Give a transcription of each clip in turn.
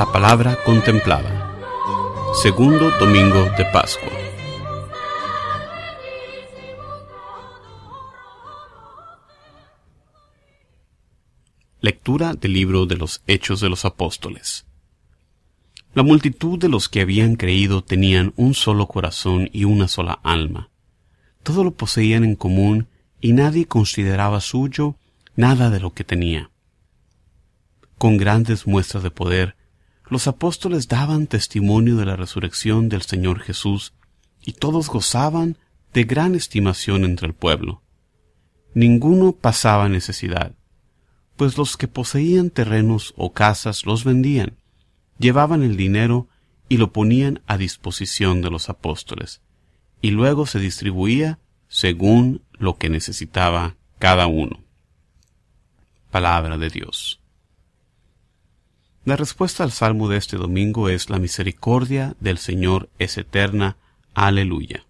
La palabra contemplada. Segundo domingo de Pascua. Lectura del libro de los Hechos de los Apóstoles. La multitud de los que habían creído tenían un solo corazón y una sola alma. Todo lo poseían en común y nadie consideraba suyo nada de lo que tenía. Con grandes muestras de poder, los apóstoles daban testimonio de la resurrección del Señor Jesús y todos gozaban de gran estimación entre el pueblo. Ninguno pasaba necesidad, pues los que poseían terrenos o casas los vendían llevaban el dinero y lo ponían a disposición de los apóstoles, y luego se distribuía según lo que necesitaba cada uno. Palabra de Dios. La respuesta al salmo de este domingo es la misericordia del Señor es eterna. Aleluya.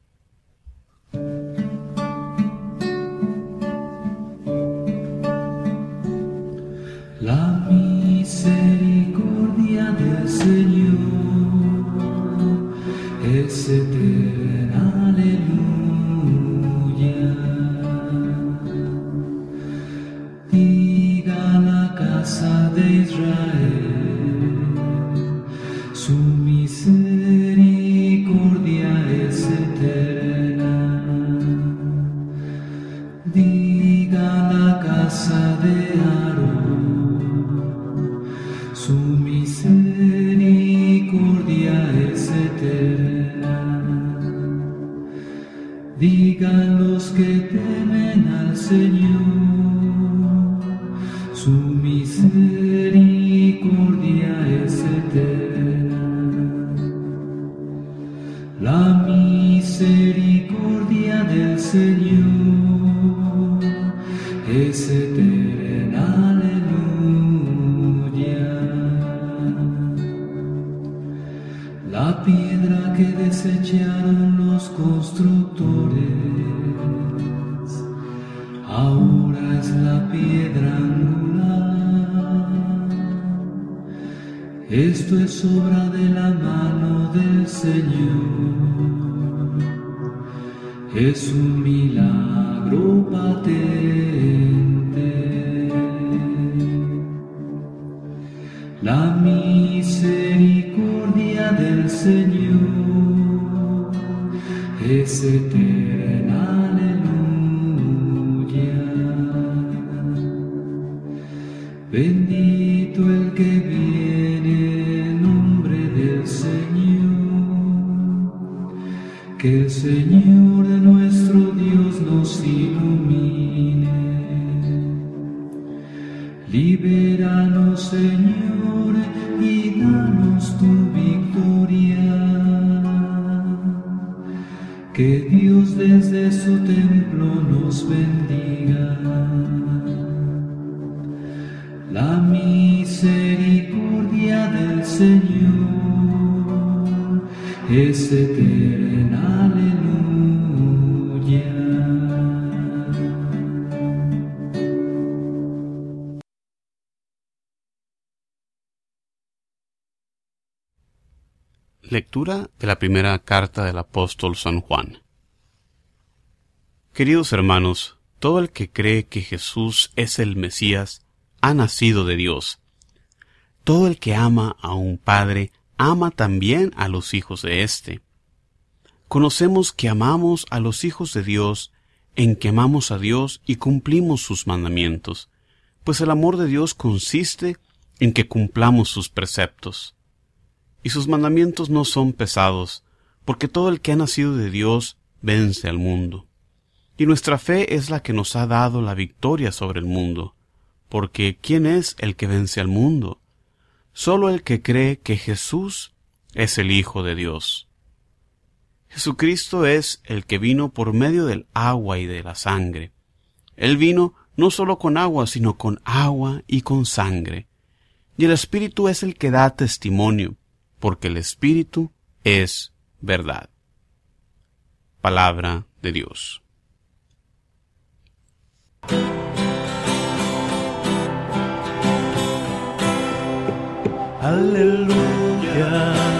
Que temen al Señor, piedra angular. Esto es obra de la mano del Señor. Es un milagro patente. La misericordia del Señor es El que viene en nombre del Señor. Que el Señor Señor es eterna. Lectura de la primera carta del apóstol San Juan. Queridos hermanos, todo el que cree que Jesús es el Mesías ha nacido de Dios. Todo el que ama a un Padre ama también a los hijos de éste. Conocemos que amamos a los hijos de Dios en que amamos a Dios y cumplimos sus mandamientos, pues el amor de Dios consiste en que cumplamos sus preceptos. Y sus mandamientos no son pesados, porque todo el que ha nacido de Dios vence al mundo. Y nuestra fe es la que nos ha dado la victoria sobre el mundo, porque ¿quién es el que vence al mundo? Solo el que cree que Jesús es el Hijo de Dios. Jesucristo es el que vino por medio del agua y de la sangre. Él vino no solo con agua, sino con agua y con sangre. Y el Espíritu es el que da testimonio, porque el Espíritu es verdad. Palabra de Dios. Aleluya.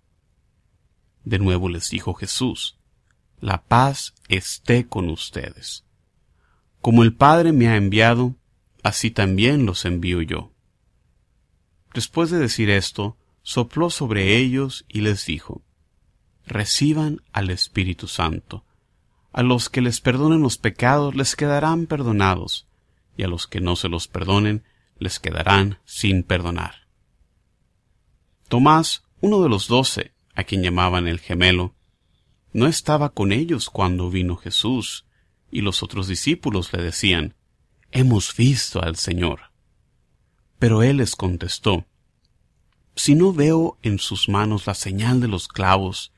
De nuevo les dijo Jesús, La paz esté con ustedes. Como el Padre me ha enviado, así también los envío yo. Después de decir esto, sopló sobre ellos y les dijo, Reciban al Espíritu Santo. A los que les perdonen los pecados les quedarán perdonados, y a los que no se los perdonen les quedarán sin perdonar. Tomás, uno de los doce, a quien llamaban el gemelo, no estaba con ellos cuando vino Jesús, y los otros discípulos le decían, Hemos visto al Señor. Pero él les contestó, Si no veo en sus manos la señal de los clavos,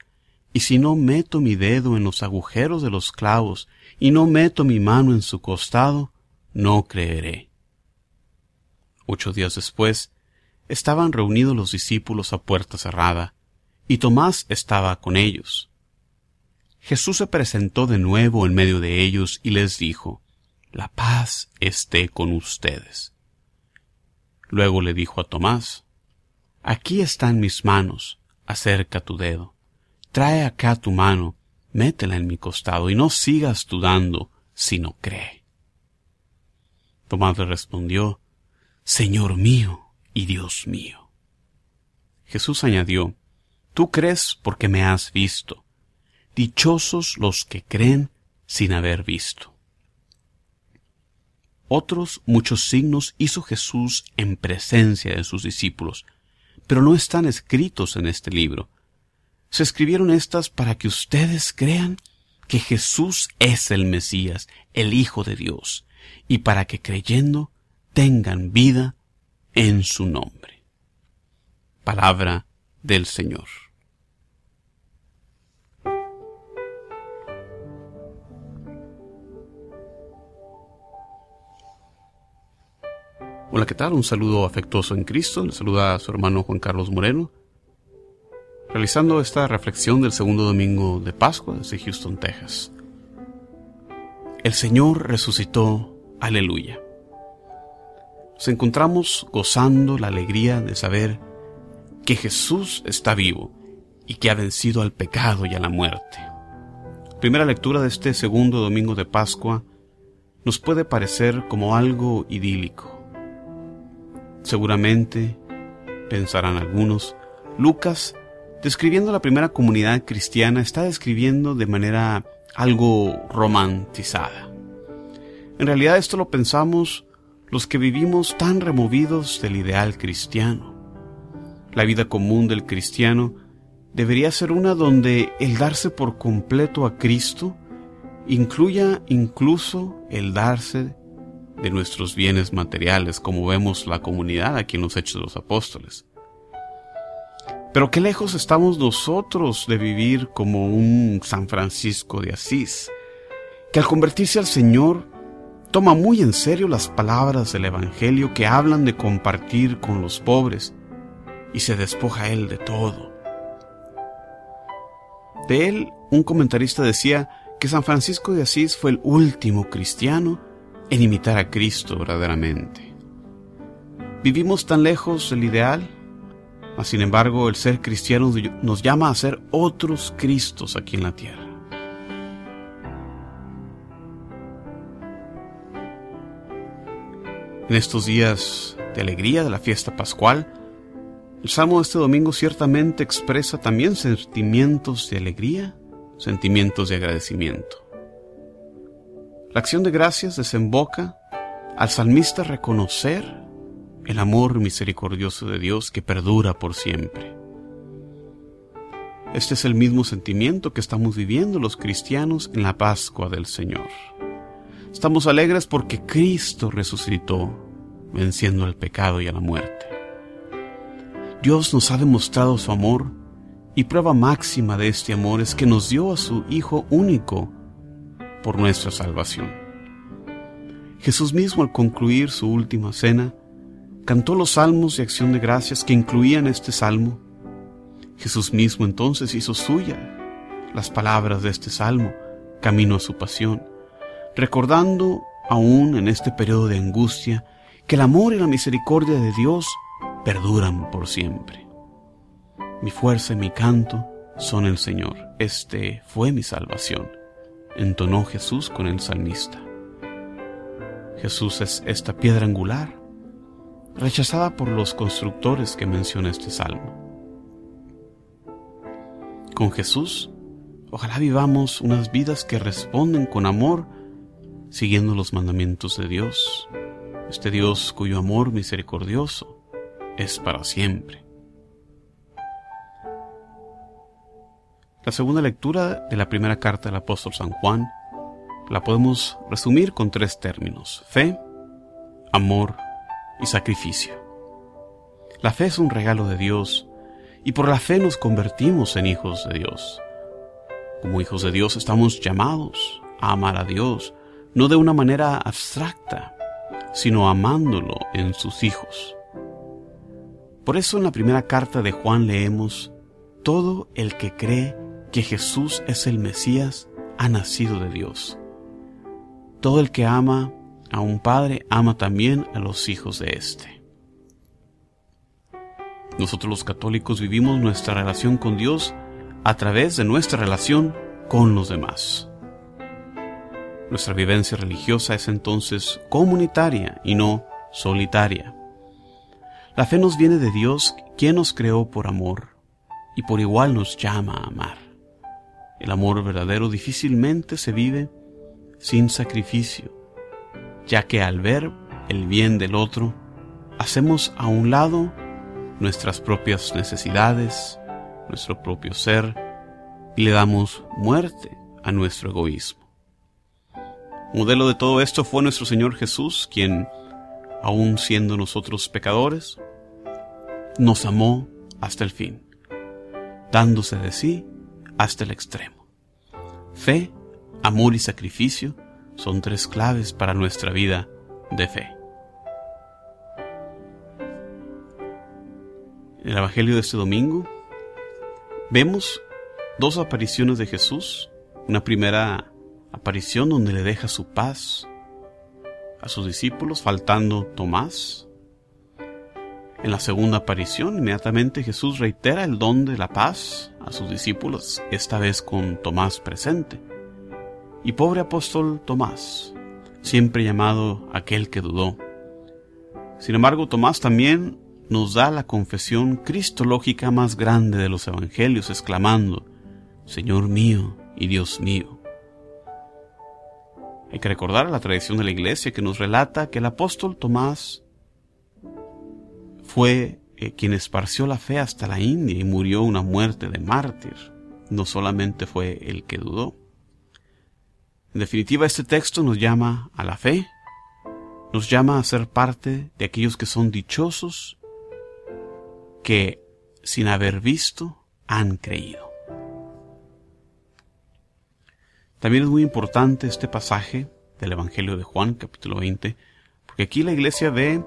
y si no meto mi dedo en los agujeros de los clavos, y no meto mi mano en su costado, no creeré. Ocho días después, estaban reunidos los discípulos a puerta cerrada, y Tomás estaba con ellos. Jesús se presentó de nuevo en medio de ellos y les dijo, La paz esté con ustedes. Luego le dijo a Tomás, Aquí están mis manos, acerca tu dedo. Trae acá tu mano, métela en mi costado, y no sigas dudando, sino cree. Tomás le respondió, Señor mío y Dios mío. Jesús añadió, Tú crees porque me has visto. Dichosos los que creen sin haber visto. Otros muchos signos hizo Jesús en presencia de sus discípulos, pero no están escritos en este libro. Se escribieron estas para que ustedes crean que Jesús es el Mesías, el Hijo de Dios, y para que creyendo tengan vida en su nombre. Palabra del Señor. Hola, ¿qué tal? Un saludo afectuoso en Cristo. Le saluda a su hermano Juan Carlos Moreno, realizando esta reflexión del segundo domingo de Pascua desde Houston, Texas. El Señor resucitó, aleluya. Nos encontramos gozando la alegría de saber que Jesús está vivo y que ha vencido al pecado y a la muerte. Primera lectura de este segundo domingo de Pascua nos puede parecer como algo idílico. Seguramente, pensarán algunos, Lucas, describiendo la primera comunidad cristiana, está describiendo de manera algo romantizada. En realidad esto lo pensamos los que vivimos tan removidos del ideal cristiano. La vida común del cristiano debería ser una donde el darse por completo a Cristo incluya incluso el darse de nuestros bienes materiales, como vemos la comunidad aquí en los Hechos de los Apóstoles. Pero qué lejos estamos nosotros de vivir como un San Francisco de Asís, que al convertirse al Señor toma muy en serio las palabras del Evangelio que hablan de compartir con los pobres y se despoja él de todo. De él, un comentarista decía que San Francisco de Asís fue el último cristiano en imitar a Cristo verdaderamente. Vivimos tan lejos del ideal, mas sin embargo el ser cristiano nos llama a ser otros Cristos aquí en la tierra. En estos días de alegría de la fiesta pascual, el salmo de este domingo ciertamente expresa también sentimientos de alegría, sentimientos de agradecimiento. La acción de gracias desemboca al salmista reconocer el amor misericordioso de Dios que perdura por siempre. Este es el mismo sentimiento que estamos viviendo los cristianos en la Pascua del Señor. Estamos alegres porque Cristo resucitó, venciendo al pecado y a la muerte. Dios nos ha demostrado su amor y prueba máxima de este amor es que nos dio a su Hijo único por nuestra salvación. Jesús mismo al concluir su última cena, cantó los salmos de acción de gracias que incluían este salmo. Jesús mismo entonces hizo suya las palabras de este salmo, camino a su pasión, recordando aún en este periodo de angustia que el amor y la misericordia de Dios perduran por siempre. Mi fuerza y mi canto son el Señor. Este fue mi salvación, entonó Jesús con el salmista. Jesús es esta piedra angular, rechazada por los constructores que menciona este salmo. Con Jesús, ojalá vivamos unas vidas que responden con amor, siguiendo los mandamientos de Dios, este Dios cuyo amor misericordioso es para siempre. La segunda lectura de la primera carta del apóstol San Juan la podemos resumir con tres términos, fe, amor y sacrificio. La fe es un regalo de Dios y por la fe nos convertimos en hijos de Dios. Como hijos de Dios estamos llamados a amar a Dios, no de una manera abstracta, sino amándolo en sus hijos. Por eso en la primera carta de Juan leemos, todo el que cree que Jesús es el Mesías ha nacido de Dios. Todo el que ama a un padre ama también a los hijos de éste. Nosotros los católicos vivimos nuestra relación con Dios a través de nuestra relación con los demás. Nuestra vivencia religiosa es entonces comunitaria y no solitaria. La fe nos viene de Dios, quien nos creó por amor y por igual nos llama a amar. El amor verdadero difícilmente se vive sin sacrificio, ya que al ver el bien del otro, hacemos a un lado nuestras propias necesidades, nuestro propio ser, y le damos muerte a nuestro egoísmo. Modelo de todo esto fue nuestro Señor Jesús, quien, aun siendo nosotros pecadores, nos amó hasta el fin, dándose de sí hasta el extremo. Fe, amor y sacrificio son tres claves para nuestra vida de fe. En el Evangelio de este domingo vemos dos apariciones de Jesús. Una primera aparición donde le deja su paz a sus discípulos, faltando Tomás. En la segunda aparición, inmediatamente Jesús reitera el don de la paz a sus discípulos, esta vez con Tomás presente. Y pobre apóstol Tomás, siempre llamado aquel que dudó. Sin embargo, Tomás también nos da la confesión cristológica más grande de los evangelios, exclamando, Señor mío y Dios mío. Hay que recordar la tradición de la iglesia que nos relata que el apóstol Tomás fue eh, quien esparció la fe hasta la India y murió una muerte de mártir. No solamente fue el que dudó. En definitiva, este texto nos llama a la fe, nos llama a ser parte de aquellos que son dichosos que sin haber visto han creído. También es muy importante este pasaje del Evangelio de Juan, capítulo 20, porque aquí la iglesia ve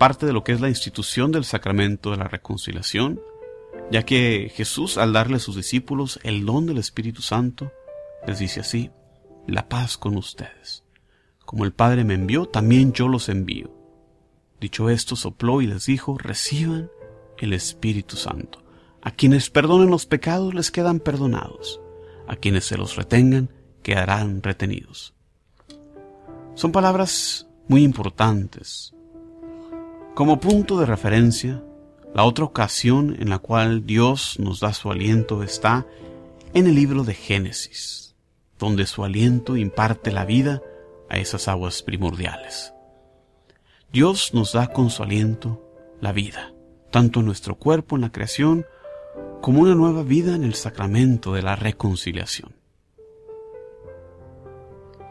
parte de lo que es la institución del sacramento de la reconciliación, ya que Jesús al darle a sus discípulos el don del Espíritu Santo, les dice así, la paz con ustedes. Como el Padre me envió, también yo los envío. Dicho esto, sopló y les dijo, reciban el Espíritu Santo. A quienes perdonen los pecados les quedan perdonados, a quienes se los retengan quedarán retenidos. Son palabras muy importantes. Como punto de referencia, la otra ocasión en la cual Dios nos da su aliento está en el libro de Génesis, donde su aliento imparte la vida a esas aguas primordiales. Dios nos da con su aliento la vida, tanto en nuestro cuerpo en la creación, como una nueva vida en el sacramento de la reconciliación.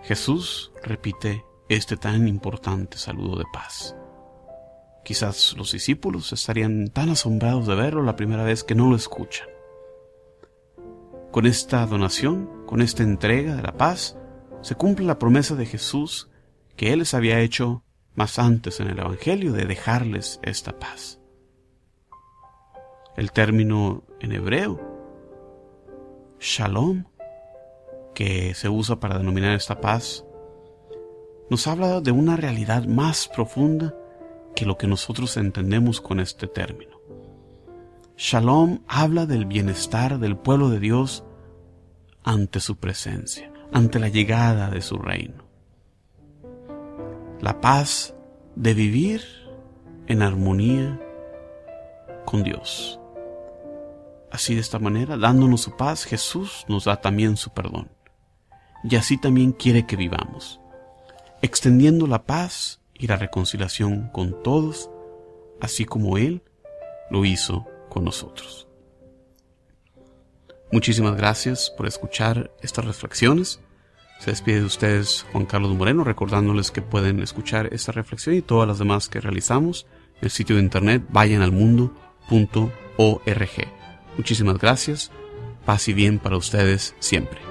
Jesús repite este tan importante saludo de paz. Quizás los discípulos estarían tan asombrados de verlo la primera vez que no lo escuchan. Con esta donación, con esta entrega de la paz, se cumple la promesa de Jesús que Él les había hecho más antes en el Evangelio de dejarles esta paz. El término en hebreo, shalom, que se usa para denominar esta paz, nos habla de una realidad más profunda que lo que nosotros entendemos con este término. Shalom habla del bienestar del pueblo de Dios ante su presencia, ante la llegada de su reino. La paz de vivir en armonía con Dios. Así de esta manera, dándonos su paz, Jesús nos da también su perdón. Y así también quiere que vivamos, extendiendo la paz y la reconciliación con todos, así como Él lo hizo con nosotros. Muchísimas gracias por escuchar estas reflexiones. Se despide de ustedes Juan Carlos Moreno, recordándoles que pueden escuchar esta reflexión y todas las demás que realizamos en el sitio de internet vayanalmundo.org. Muchísimas gracias, paz y bien para ustedes siempre.